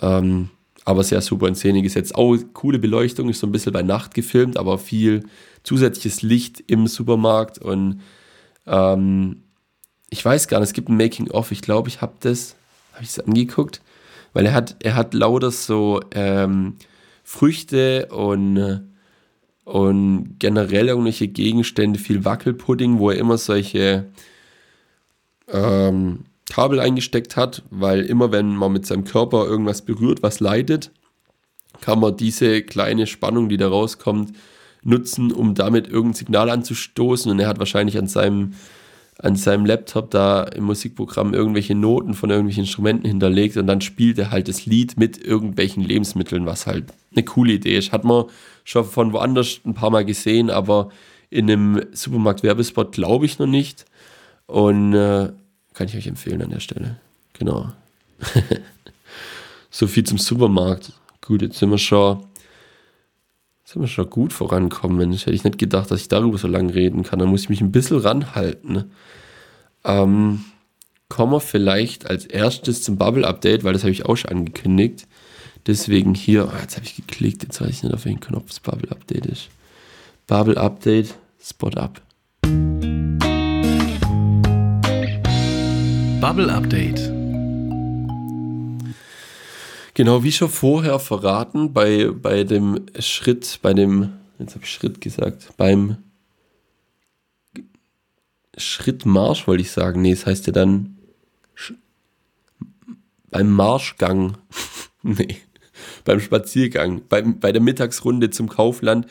Ähm, aber sehr super in Szene gesetzt. Auch coole Beleuchtung, ist so ein bisschen bei Nacht gefilmt, aber viel zusätzliches Licht im Supermarkt und ähm, ich weiß gar nicht, es gibt ein Making-of, ich glaube, ich habe das, habe ich es angeguckt, weil er hat, er hat lauter so ähm, Früchte und, und generell irgendwelche Gegenstände, viel Wackelpudding, wo er immer solche ähm, Kabel eingesteckt hat, weil immer wenn man mit seinem Körper irgendwas berührt, was leidet, kann man diese kleine Spannung, die da rauskommt, nutzen, um damit irgendein Signal anzustoßen. Und er hat wahrscheinlich an seinem, an seinem Laptop da im Musikprogramm irgendwelche Noten von irgendwelchen Instrumenten hinterlegt und dann spielt er halt das Lied mit irgendwelchen Lebensmitteln, was halt eine coole Idee ist. Hat man schon von woanders ein paar Mal gesehen, aber in einem Supermarkt-Werbespot glaube ich noch nicht. Und äh, kann ich euch empfehlen an der Stelle. Genau. so viel zum Supermarkt. Gut, jetzt sind wir schon, sind wir schon gut vorankommen. Mensch, hätte ich nicht gedacht, dass ich darüber so lange reden kann. Da muss ich mich ein bisschen ranhalten. Ähm, kommen wir vielleicht als erstes zum Bubble-Update, weil das habe ich auch schon angekündigt. Deswegen hier, oh, jetzt habe ich geklickt, jetzt weiß ich nicht, auf welchen Knopf das Bubble-Update ist. Bubble-Update, Spot-Up. Bubble Update. Genau, wie schon vorher verraten, bei, bei dem Schritt, bei dem, jetzt habe ich Schritt gesagt, beim Schrittmarsch wollte ich sagen, nee, es das heißt ja dann Sch beim Marschgang, nee, beim Spaziergang, beim, bei der Mittagsrunde zum Kaufland,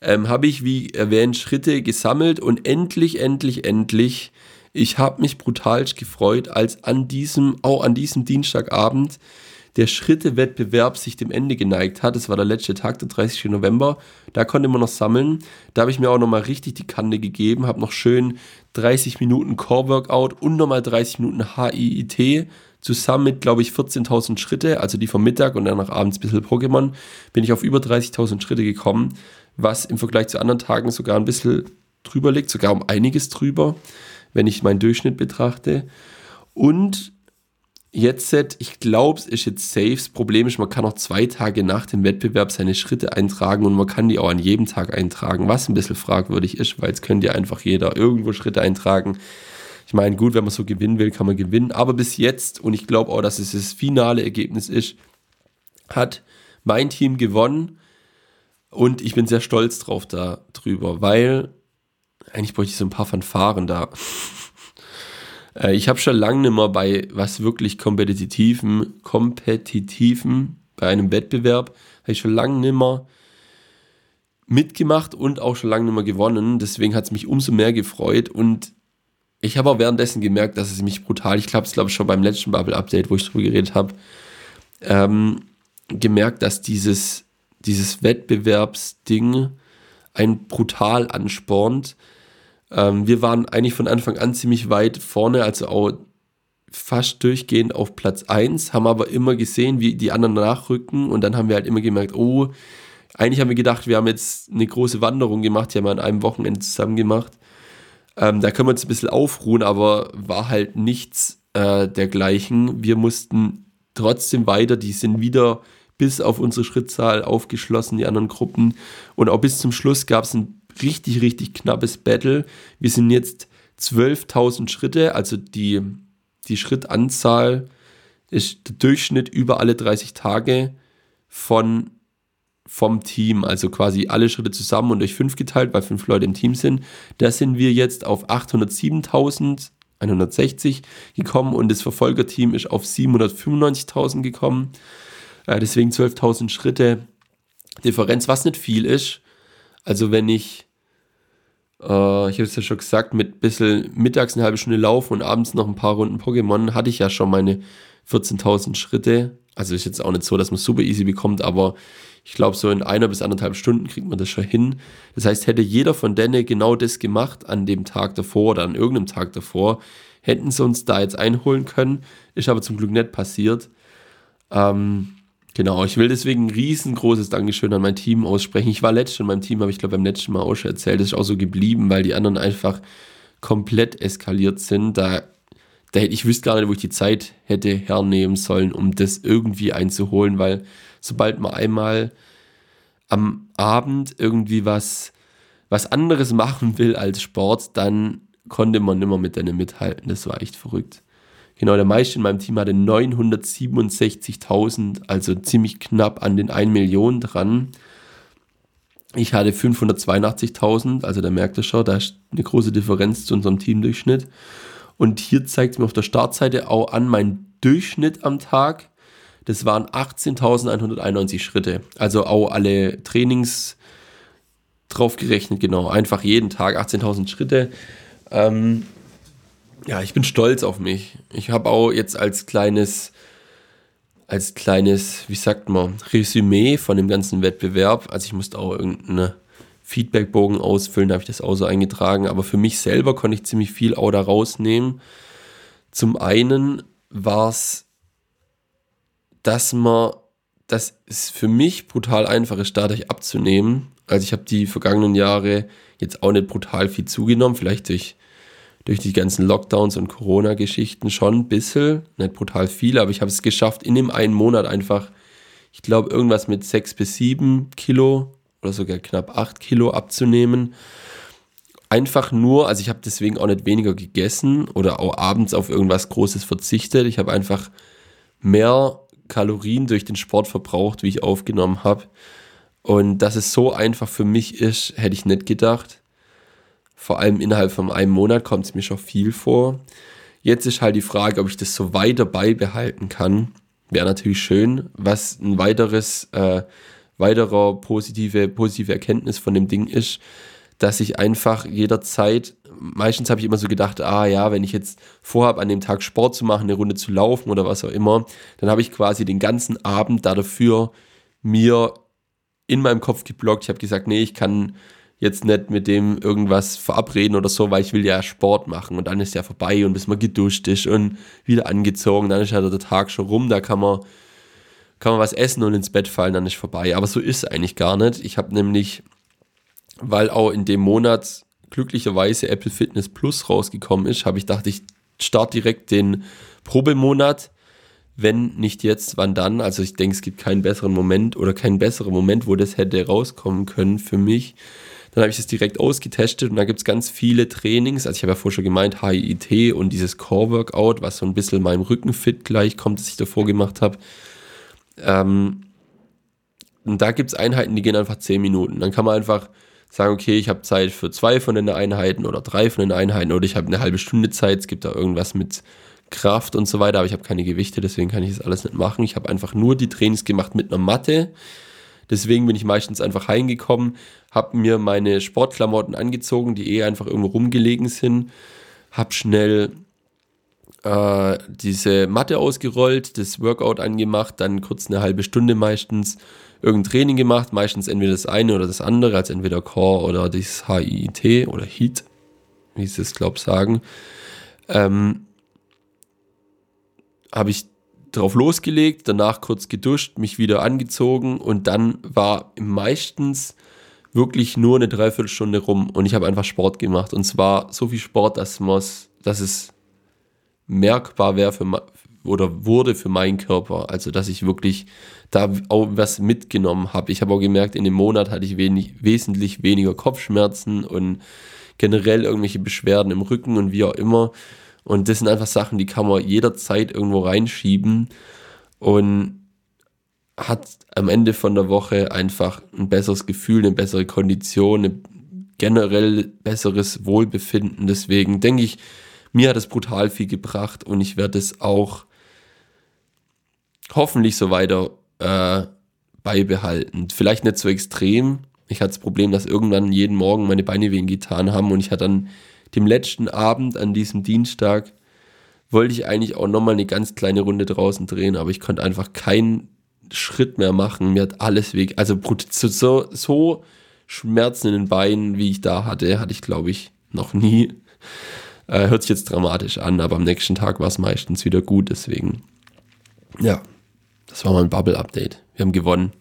ähm, habe ich, wie erwähnt, Schritte gesammelt und endlich, endlich, endlich ich habe mich brutal gefreut, als an diesem, auch an diesem Dienstagabend der Schrittewettbewerb sich dem Ende geneigt hat. Das war der letzte Tag, der 30. November. Da konnte man noch sammeln. Da habe ich mir auch nochmal richtig die Kante gegeben, habe noch schön 30 Minuten Core-Workout und nochmal 30 Minuten HIIT zusammen mit, glaube ich, 14.000 Schritte, also die vom Mittag und dann nach abends ein bisschen Pokémon, bin ich auf über 30.000 Schritte gekommen, was im Vergleich zu anderen Tagen sogar ein bisschen drüber liegt, sogar um einiges drüber wenn ich meinen Durchschnitt betrachte. Und jetzt, ich glaube, es ist jetzt safe. Das Problem ist, man kann auch zwei Tage nach dem Wettbewerb seine Schritte eintragen und man kann die auch an jedem Tag eintragen, was ein bisschen fragwürdig ist, weil es könnte ja einfach jeder irgendwo Schritte eintragen. Ich meine, gut, wenn man so gewinnen will, kann man gewinnen. Aber bis jetzt, und ich glaube auch, dass es das finale Ergebnis ist, hat mein Team gewonnen. Und ich bin sehr stolz drauf darüber, weil eigentlich bräuchte ich so ein paar Fanfaren da. Äh, ich habe schon lange nicht mehr bei was wirklich kompetitiven, kompetitiven, bei einem Wettbewerb, habe ich schon lange nicht mehr mitgemacht und auch schon lange nicht mehr gewonnen. Deswegen hat es mich umso mehr gefreut und ich habe auch währenddessen gemerkt, dass es mich brutal, ich glaube, es glaube schon beim letzten Bubble Update, wo ich drüber geredet habe, ähm, gemerkt, dass dieses dieses Wettbewerbsding ein brutal anspornt. Ähm, wir waren eigentlich von Anfang an ziemlich weit vorne, also auch fast durchgehend auf Platz 1, haben aber immer gesehen, wie die anderen nachrücken und dann haben wir halt immer gemerkt, oh, eigentlich haben wir gedacht, wir haben jetzt eine große Wanderung gemacht, die haben wir an einem Wochenende zusammen gemacht. Ähm, da können wir uns ein bisschen aufruhen, aber war halt nichts äh, dergleichen. Wir mussten trotzdem weiter, die sind wieder bis auf unsere Schrittzahl aufgeschlossen, die anderen Gruppen. Und auch bis zum Schluss gab es ein richtig, richtig knappes Battle. Wir sind jetzt 12.000 Schritte, also die, die Schrittanzahl ist der Durchschnitt über alle 30 Tage von vom Team, also quasi alle Schritte zusammen und durch fünf geteilt, weil fünf Leute im Team sind. Da sind wir jetzt auf 807.160 gekommen und das Verfolgerteam ist auf 795.000 gekommen. Äh, deswegen 12.000 Schritte Differenz, was nicht viel ist. Also wenn ich, äh, ich habe es ja schon gesagt, mit ein bisschen mittags eine halbe Stunde laufen und abends noch ein paar Runden Pokémon, hatte ich ja schon meine 14.000 Schritte. Also ist jetzt auch nicht so, dass man super easy bekommt, aber ich glaube, so in einer bis anderthalb Stunden kriegt man das schon hin. Das heißt, hätte jeder von denen genau das gemacht an dem Tag davor oder an irgendeinem Tag davor, hätten sie uns da jetzt einholen können. Ist aber zum Glück nicht passiert. Ähm, genau, ich will deswegen ein riesengroßes Dankeschön an mein Team aussprechen. Ich war letztes in meinem Team, habe ich glaube beim letzten Mal auch schon erzählt. Das ist auch so geblieben, weil die anderen einfach komplett eskaliert sind. Da, da hätte ich wüsste gar nicht, wo ich die Zeit hätte hernehmen sollen, um das irgendwie einzuholen, weil sobald man einmal am Abend irgendwie was, was anderes machen will als Sport, dann konnte man immer mit denen mithalten. Das war echt verrückt. Genau, der meiste in meinem Team hatte 967.000, also ziemlich knapp an den 1 Million dran. Ich hatte 582.000, also da merkt ihr schon, da ist eine große Differenz zu unserem Teamdurchschnitt. Und hier zeigt es mir auf der Startseite auch an, mein Durchschnitt am Tag das waren 18.191 Schritte. Also auch alle Trainings drauf gerechnet, genau. Einfach jeden Tag 18.000 Schritte. Ähm, ja, ich bin stolz auf mich. Ich habe auch jetzt als kleines, als kleines, wie sagt man, Resümee von dem ganzen Wettbewerb, also ich musste auch irgendeine Feedbackbogen ausfüllen, da habe ich das auch so eingetragen, aber für mich selber konnte ich ziemlich viel auch da rausnehmen. Zum einen war es dass man, das ist für mich brutal einfach ist, dadurch abzunehmen. Also ich habe die vergangenen Jahre jetzt auch nicht brutal viel zugenommen, vielleicht durch, durch die ganzen Lockdowns und Corona-Geschichten schon ein bisschen, nicht brutal viel, aber ich habe es geschafft, in dem einen Monat einfach, ich glaube, irgendwas mit sechs bis sieben Kilo oder sogar knapp acht Kilo abzunehmen. Einfach nur, also ich habe deswegen auch nicht weniger gegessen oder auch abends auf irgendwas Großes verzichtet. Ich habe einfach mehr Kalorien durch den Sport verbraucht, wie ich aufgenommen habe. Und dass es so einfach für mich ist, hätte ich nicht gedacht. Vor allem innerhalb von einem Monat kommt es mir schon viel vor. Jetzt ist halt die Frage, ob ich das so weiter beibehalten kann. Wäre natürlich schön. Was ein weiteres, äh, weiterer positive, positive Erkenntnis von dem Ding ist, dass ich einfach jederzeit, meistens habe ich immer so gedacht, ah ja, wenn ich jetzt vorhabe, an dem Tag Sport zu machen, eine Runde zu laufen oder was auch immer, dann habe ich quasi den ganzen Abend dafür mir in meinem Kopf geblockt. Ich habe gesagt, nee, ich kann jetzt nicht mit dem irgendwas verabreden oder so, weil ich will ja Sport machen und dann ist ja vorbei und bis man geduscht ist und wieder angezogen, dann ist ja der Tag schon rum, da kann man kann man was essen und ins Bett fallen, dann ist vorbei. Aber so ist es eigentlich gar nicht. Ich habe nämlich weil auch in dem Monat glücklicherweise Apple Fitness Plus rausgekommen ist, habe ich gedacht, ich starte direkt den Probemonat. Wenn nicht jetzt, wann dann? Also ich denke, es gibt keinen besseren Moment oder keinen besseren Moment, wo das hätte rauskommen können für mich. Dann habe ich das direkt ausgetestet und da gibt es ganz viele Trainings. Also ich habe ja vorher schon gemeint, HIIT und dieses Core Workout, was so ein bisschen meinem Rückenfit gleichkommt, das ich davor gemacht habe. Ähm, und da gibt es Einheiten, die gehen einfach 10 Minuten. Dann kann man einfach sagen, okay, ich habe Zeit für zwei von den Einheiten oder drei von den Einheiten oder ich habe eine halbe Stunde Zeit, es gibt da irgendwas mit Kraft und so weiter, aber ich habe keine Gewichte, deswegen kann ich das alles nicht machen. Ich habe einfach nur die Trainings gemacht mit einer Matte. Deswegen bin ich meistens einfach heimgekommen, habe mir meine Sportklamotten angezogen, die eh einfach irgendwo rumgelegen sind, habe schnell äh, diese Matte ausgerollt, das Workout angemacht, dann kurz eine halbe Stunde meistens irgendein Training gemacht, meistens entweder das eine oder das andere, also entweder Core oder das HIIT oder HIT, wie sie es, glaube sagen. Ähm, habe ich drauf losgelegt, danach kurz geduscht, mich wieder angezogen und dann war meistens wirklich nur eine Dreiviertelstunde rum und ich habe einfach Sport gemacht. Und zwar so viel Sport, dass, dass es merkbar wäre für oder wurde für meinen Körper. Also dass ich wirklich da auch was mitgenommen habe. Ich habe auch gemerkt, in dem Monat hatte ich wenig, wesentlich weniger Kopfschmerzen und generell irgendwelche Beschwerden im Rücken und wie auch immer. Und das sind einfach Sachen, die kann man jederzeit irgendwo reinschieben und hat am Ende von der Woche einfach ein besseres Gefühl, eine bessere Kondition, ein generell besseres Wohlbefinden. Deswegen denke ich, mir hat es brutal viel gebracht und ich werde es auch hoffentlich so weiter äh, beibehalten. Vielleicht nicht so extrem. Ich hatte das Problem, dass irgendwann jeden Morgen meine Beine wehen getan haben und ich hatte dann dem letzten Abend an diesem Dienstag wollte ich eigentlich auch nochmal eine ganz kleine Runde draußen drehen, aber ich konnte einfach keinen Schritt mehr machen. Mir hat alles weg. Also so, so Schmerzen in den Beinen, wie ich da hatte, hatte ich, glaube ich, noch nie. Äh, hört sich jetzt dramatisch an, aber am nächsten Tag war es meistens wieder gut. Deswegen, ja, das war mein Bubble-Update. Wir haben gewonnen.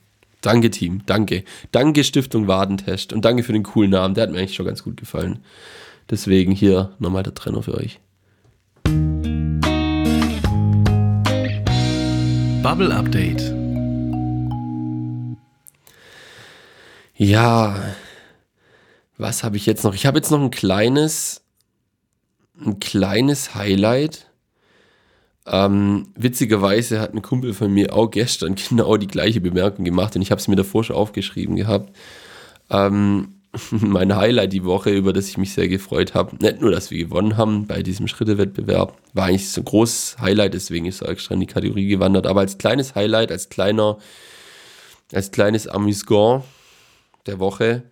Danke, Team. Danke. Danke, Stiftung Wadentest. Und danke für den coolen Namen. Der hat mir eigentlich schon ganz gut gefallen. Deswegen hier nochmal der Trenner für euch. Bubble Update. Ja, was habe ich jetzt noch? Ich habe jetzt noch ein kleines, ein kleines Highlight. Ähm, witzigerweise hat ein Kumpel von mir auch gestern genau die gleiche Bemerkung gemacht und ich habe es mir davor schon aufgeschrieben gehabt. Ähm, mein Highlight die Woche, über das ich mich sehr gefreut habe. Nicht nur, dass wir gewonnen haben bei diesem Schrittewettbewerb, war eigentlich so ein großes Highlight, deswegen ist er extra in die Kategorie gewandert. Aber als kleines Highlight, als kleiner, als kleines Amusement der Woche,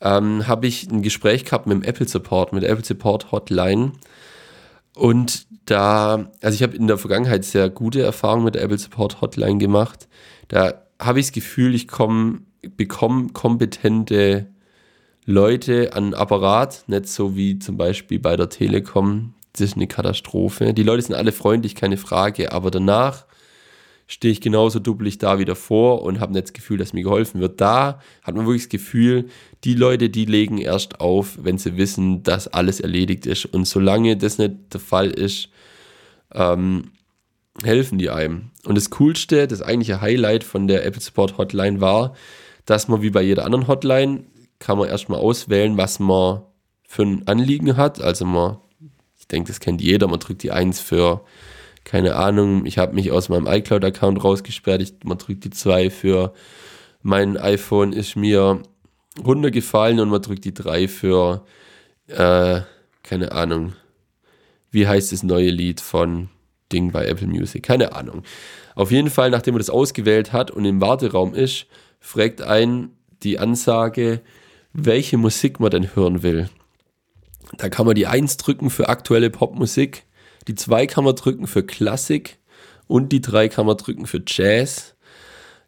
ähm, habe ich ein Gespräch gehabt mit dem Apple Support, mit der Apple Support Hotline. Und da, also ich habe in der Vergangenheit sehr gute Erfahrungen mit der Apple Support Hotline gemacht. Da habe ich das Gefühl, ich komme, bekomme kompetente Leute an Apparat, nicht so wie zum Beispiel bei der Telekom. Das ist eine Katastrophe. Die Leute sind alle freundlich, keine Frage, aber danach stehe ich genauso dubbelig da wie davor und habe nicht das Gefühl, dass mir geholfen wird. Da hat man wirklich das Gefühl, die Leute, die legen erst auf, wenn sie wissen, dass alles erledigt ist. Und solange das nicht der Fall ist, ähm, helfen die einem. Und das Coolste, das eigentliche Highlight von der Apple Support Hotline war, dass man wie bei jeder anderen Hotline kann man erstmal auswählen, was man für ein Anliegen hat. Also man, ich denke, das kennt jeder, man drückt die 1 für, keine Ahnung, ich habe mich aus meinem iCloud-Account rausgesperrt, ich, man drückt die 2 für mein iPhone ist mir runtergefallen und man drückt die 3 für, äh, keine Ahnung, wie heißt das neue Lied von Ding bei Apple Music, keine Ahnung. Auf jeden Fall, nachdem man das ausgewählt hat und im Warteraum ist, fragt ein die Ansage, welche Musik man denn hören will. Da kann man die 1 drücken für aktuelle Popmusik, die 2 kann man drücken für Klassik und die 3 kann man drücken für Jazz.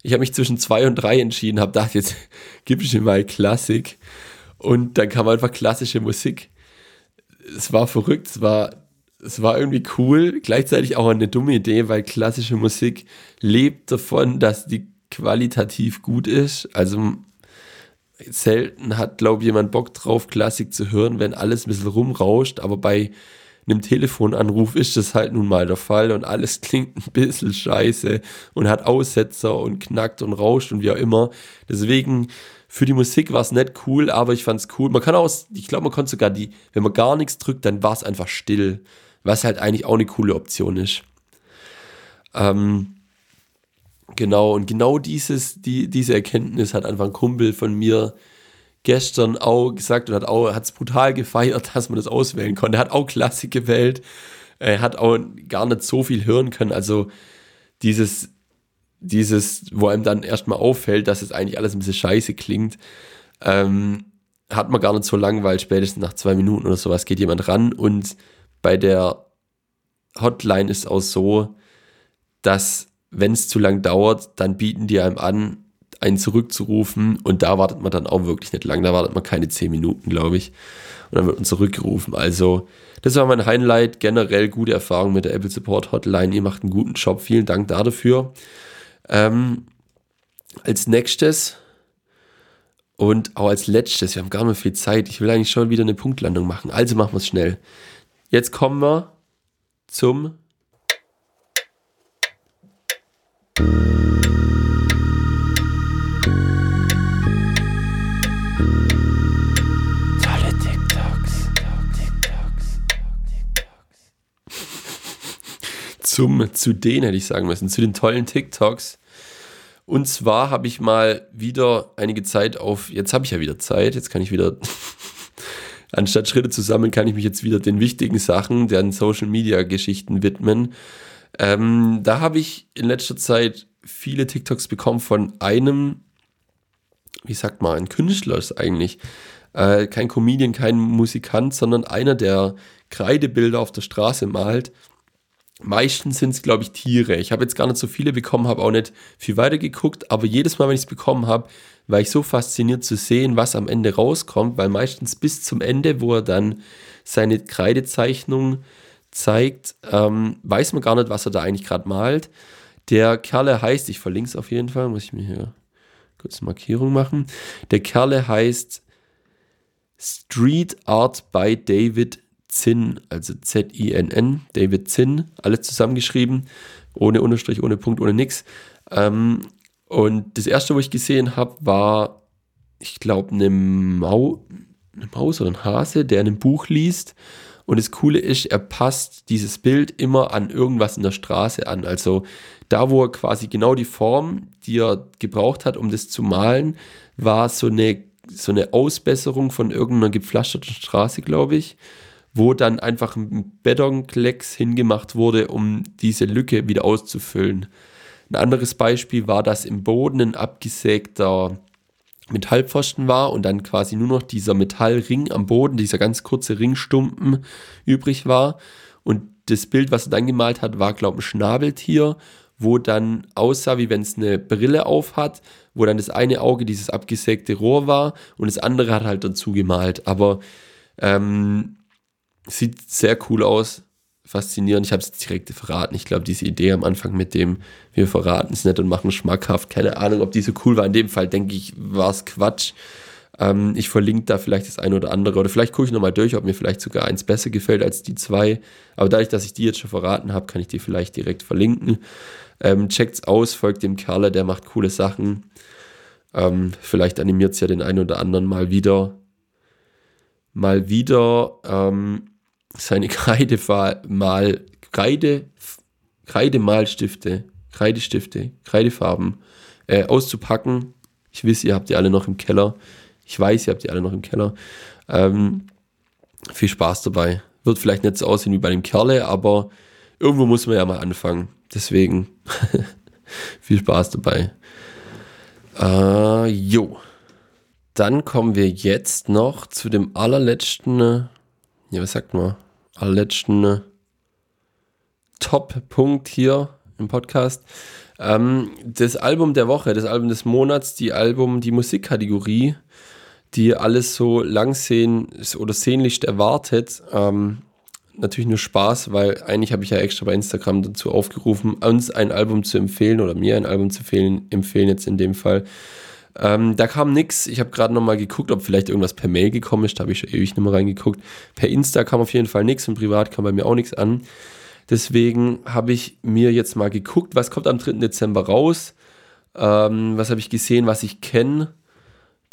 Ich habe mich zwischen 2 und 3 entschieden, habe gedacht, jetzt gib ich mir mal Klassik und dann kam einfach klassische Musik. Es war verrückt, es war, es war irgendwie cool, gleichzeitig auch eine dumme Idee, weil klassische Musik lebt davon, dass die qualitativ gut ist. Also selten hat, glaube ich, jemand Bock drauf, Klassik zu hören, wenn alles ein bisschen rumrauscht, aber bei einem Telefonanruf ist das halt nun mal der Fall und alles klingt ein bisschen scheiße und hat Aussetzer und knackt und rauscht und wie auch immer. Deswegen, für die Musik war es nicht cool, aber ich fand es cool. Man kann auch, ich glaube, man konnte sogar die, wenn man gar nichts drückt, dann war es einfach still, was halt eigentlich auch eine coole Option ist. Ähm, Genau, und genau dieses, die, diese Erkenntnis hat einfach ein Kumpel von mir gestern auch gesagt und hat es brutal gefeiert, dass man das auswählen konnte. Hat auch Klassik gewählt. Er hat auch gar nicht so viel hören können. Also dieses, dieses, wo einem dann erstmal auffällt, dass es eigentlich alles ein bisschen scheiße klingt, ähm, hat man gar nicht so lang, weil spätestens nach zwei Minuten oder sowas geht jemand ran und bei der Hotline ist auch so, dass wenn es zu lang dauert, dann bieten die einem an, einen zurückzurufen und da wartet man dann auch wirklich nicht lang, da wartet man keine 10 Minuten, glaube ich. Und dann wird man zurückgerufen. Also, das war mein Highlight. Generell gute Erfahrung mit der Apple Support Hotline. Ihr macht einen guten Job. Vielen Dank dafür. Ähm, als nächstes und auch als letztes, wir haben gar nicht mehr viel Zeit. Ich will eigentlich schon wieder eine Punktlandung machen. Also machen wir es schnell. Jetzt kommen wir zum Tolle TikToks. TikToks. Zum, zu denen hätte ich sagen müssen, zu den tollen TikToks. Und zwar habe ich mal wieder einige Zeit auf, jetzt habe ich ja wieder Zeit, jetzt kann ich wieder, anstatt Schritte zu sammeln, kann ich mich jetzt wieder den wichtigen Sachen, deren Social Media Geschichten widmen. Ähm, da habe ich in letzter Zeit viele TikToks bekommen von einem, wie sagt man, ein Künstler ist eigentlich. Äh, kein Comedian, kein Musikant, sondern einer, der Kreidebilder auf der Straße malt. Meistens sind es, glaube ich, Tiere. Ich habe jetzt gar nicht so viele bekommen, habe auch nicht viel weiter geguckt, aber jedes Mal, wenn ich es bekommen habe, war ich so fasziniert zu sehen, was am Ende rauskommt, weil meistens bis zum Ende, wo er dann seine Kreidezeichnung zeigt, ähm, weiß man gar nicht, was er da eigentlich gerade malt. Der Kerle heißt, ich verlinke es auf jeden Fall, muss ich mir hier kurz eine Markierung machen. Der Kerle heißt Street Art by David Zinn, also Z-I-N-N, David Zinn, alles zusammengeschrieben, ohne Unterstrich, ohne Punkt, ohne nix. Ähm, und das erste, wo ich gesehen habe, war, ich glaube, eine, Mau eine Maus oder ein Hase, der in einem Buch liest und das Coole ist, er passt dieses Bild immer an irgendwas in der Straße an. Also da, wo er quasi genau die Form, die er gebraucht hat, um das zu malen, war so eine, so eine Ausbesserung von irgendeiner gepflasterten Straße, glaube ich, wo dann einfach ein Betonklecks hingemacht wurde, um diese Lücke wieder auszufüllen. Ein anderes Beispiel war, dass im Boden ein abgesägter Metallpfosten war und dann quasi nur noch dieser Metallring am Boden, dieser ganz kurze Ringstumpen übrig war. Und das Bild, was er dann gemalt hat, war, glaube ich, ein Schnabeltier, wo dann aussah, wie wenn es eine Brille auf hat, wo dann das eine Auge dieses abgesägte Rohr war und das andere hat halt dazu gemalt. Aber ähm, sieht sehr cool aus faszinierend. Ich habe es direkt verraten. Ich glaube, diese Idee am Anfang mit dem, wir verraten es nicht und machen schmackhaft, keine Ahnung, ob die so cool war. In dem Fall denke ich, war es Quatsch. Ähm, ich verlinke da vielleicht das eine oder andere oder vielleicht gucke ich nochmal durch, ob mir vielleicht sogar eins besser gefällt als die zwei. Aber dadurch, dass ich die jetzt schon verraten habe, kann ich die vielleicht direkt verlinken. Ähm, checkt's aus, folgt dem Kerle, der macht coole Sachen. Ähm, vielleicht animiert es ja den einen oder anderen mal wieder. Mal wieder. Ähm, seine Kreidemal, Kreide, Kreidemalstifte, Kreidestifte, Kreidefarben äh, auszupacken. Ich weiß, ihr habt die alle noch im Keller. Ich weiß, ihr habt die alle noch im Keller. Ähm, viel Spaß dabei. Wird vielleicht nicht so aussehen wie bei dem Kerle, aber irgendwo muss man ja mal anfangen. Deswegen viel Spaß dabei. Äh, jo. Dann kommen wir jetzt noch zu dem allerletzten, ja, was sagt man? Allerletzten äh, Top-Punkt hier im Podcast. Ähm, das Album der Woche, das Album des Monats, die Album, die Musikkategorie, die alles so lang sehen oder sehnlichst erwartet. Ähm, natürlich nur Spaß, weil eigentlich habe ich ja extra bei Instagram dazu aufgerufen, uns ein Album zu empfehlen oder mir ein Album zu empfehlen, empfehlen jetzt in dem Fall. Ähm, da kam nichts. Ich habe gerade nochmal geguckt, ob vielleicht irgendwas per Mail gekommen ist. Da habe ich schon ewig nicht mehr reingeguckt. Per Insta kam auf jeden Fall nichts und privat kam bei mir auch nichts an. Deswegen habe ich mir jetzt mal geguckt, was kommt am 3. Dezember raus. Ähm, was habe ich gesehen, was ich kenne?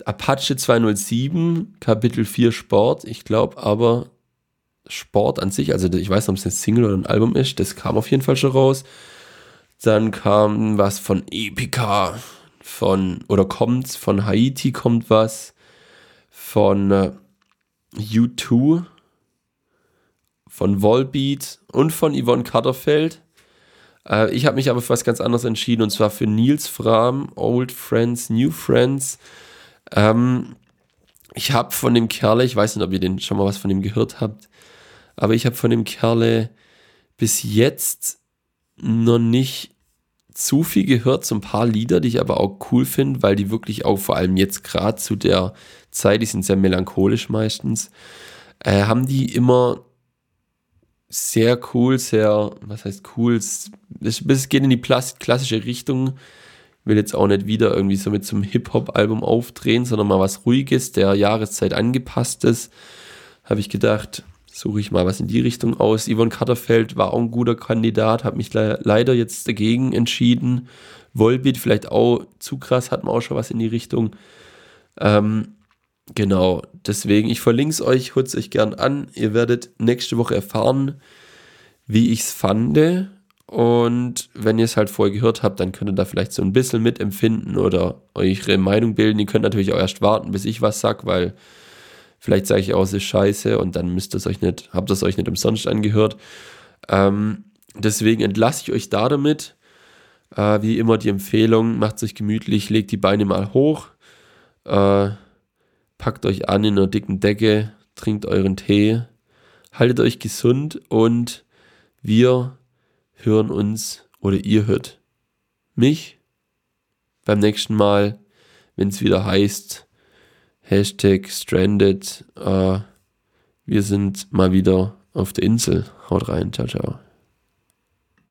Apache 207, Kapitel 4 Sport. Ich glaube aber Sport an sich, also ich weiß nicht, ob es eine Single oder ein Album ist, das kam auf jeden Fall schon raus. Dann kam was von Epica, von, oder kommt von Haiti kommt was, von äh, U2, von Volbeat und von Yvonne Katterfeld. Äh, ich habe mich aber für was ganz anderes entschieden und zwar für Nils Fram, Old Friends, New Friends. Ähm, ich habe von dem Kerle, ich weiß nicht, ob ihr den schon mal was von ihm gehört habt, aber ich habe von dem Kerle bis jetzt noch nicht zu viel gehört, so ein paar Lieder, die ich aber auch cool finde, weil die wirklich auch vor allem jetzt gerade zu der Zeit, die sind sehr melancholisch meistens, äh, haben die immer sehr cool, sehr, was heißt cool, es, es geht in die klassische Richtung, will jetzt auch nicht wieder irgendwie so mit so einem Hip-Hop-Album aufdrehen, sondern mal was Ruhiges, der Jahreszeit angepasstes, habe ich gedacht, suche ich mal was in die Richtung aus. Yvonne Katterfeld war auch ein guter Kandidat, habe mich le leider jetzt dagegen entschieden. Volbeat vielleicht auch zu krass, hat man auch schon was in die Richtung. Ähm, genau, deswegen, ich verlinke es euch, es euch gern an. Ihr werdet nächste Woche erfahren, wie ich es fand. Und wenn ihr es halt vorher gehört habt, dann könnt ihr da vielleicht so ein bisschen mitempfinden oder eure Meinung bilden. Ihr könnt natürlich auch erst warten, bis ich was sag, weil Vielleicht sage ich auch, es ist scheiße und dann müsst ihr es euch nicht, habt ihr es euch nicht umsonst angehört. Ähm, deswegen entlasse ich euch da damit. Äh, wie immer die Empfehlung, macht es euch gemütlich, legt die Beine mal hoch, äh, packt euch an in einer dicken Decke, trinkt euren Tee, haltet euch gesund und wir hören uns oder ihr hört mich beim nächsten Mal, wenn es wieder heißt, Hashtag Stranded. Äh, wir sind mal wieder auf der Insel. Haut rein. Ciao, ciao.